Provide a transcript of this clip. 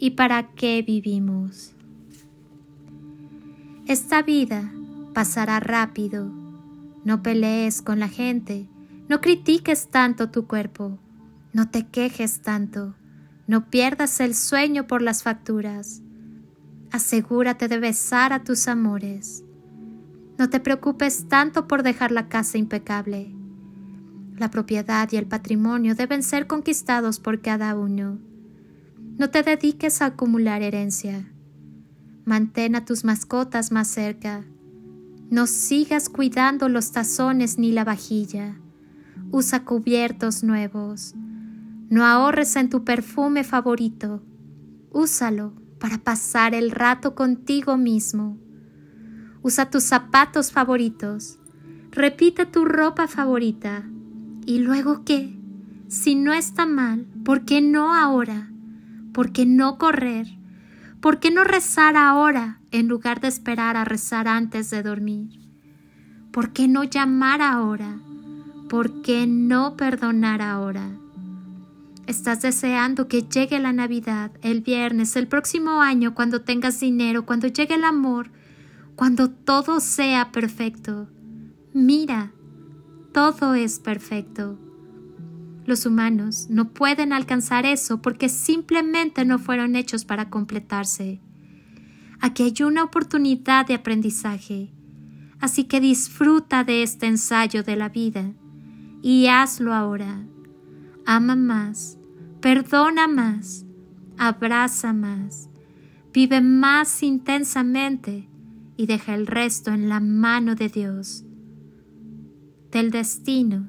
y para qué vivimos. Esta vida pasará rápido. No pelees con la gente, no critiques tanto tu cuerpo, no te quejes tanto, no pierdas el sueño por las facturas. Asegúrate de besar a tus amores. No te preocupes tanto por dejar la casa impecable. La propiedad y el patrimonio deben ser conquistados por cada uno. No te dediques a acumular herencia. Mantén a tus mascotas más cerca. No sigas cuidando los tazones ni la vajilla. Usa cubiertos nuevos. No ahorres en tu perfume favorito. Úsalo para pasar el rato contigo mismo. Usa tus zapatos favoritos. Repite tu ropa favorita. ¿Y luego qué? Si no está mal, ¿por qué no ahora? ¿Por qué no correr? ¿Por qué no rezar ahora en lugar de esperar a rezar antes de dormir? ¿Por qué no llamar ahora? ¿Por qué no perdonar ahora? Estás deseando que llegue la Navidad, el viernes, el próximo año, cuando tengas dinero, cuando llegue el amor, cuando todo sea perfecto. Mira, todo es perfecto. Los humanos no pueden alcanzar eso porque simplemente no fueron hechos para completarse. Aquí hay una oportunidad de aprendizaje, así que disfruta de este ensayo de la vida y hazlo ahora. Ama más, perdona más, abraza más, vive más intensamente y deja el resto en la mano de Dios, del destino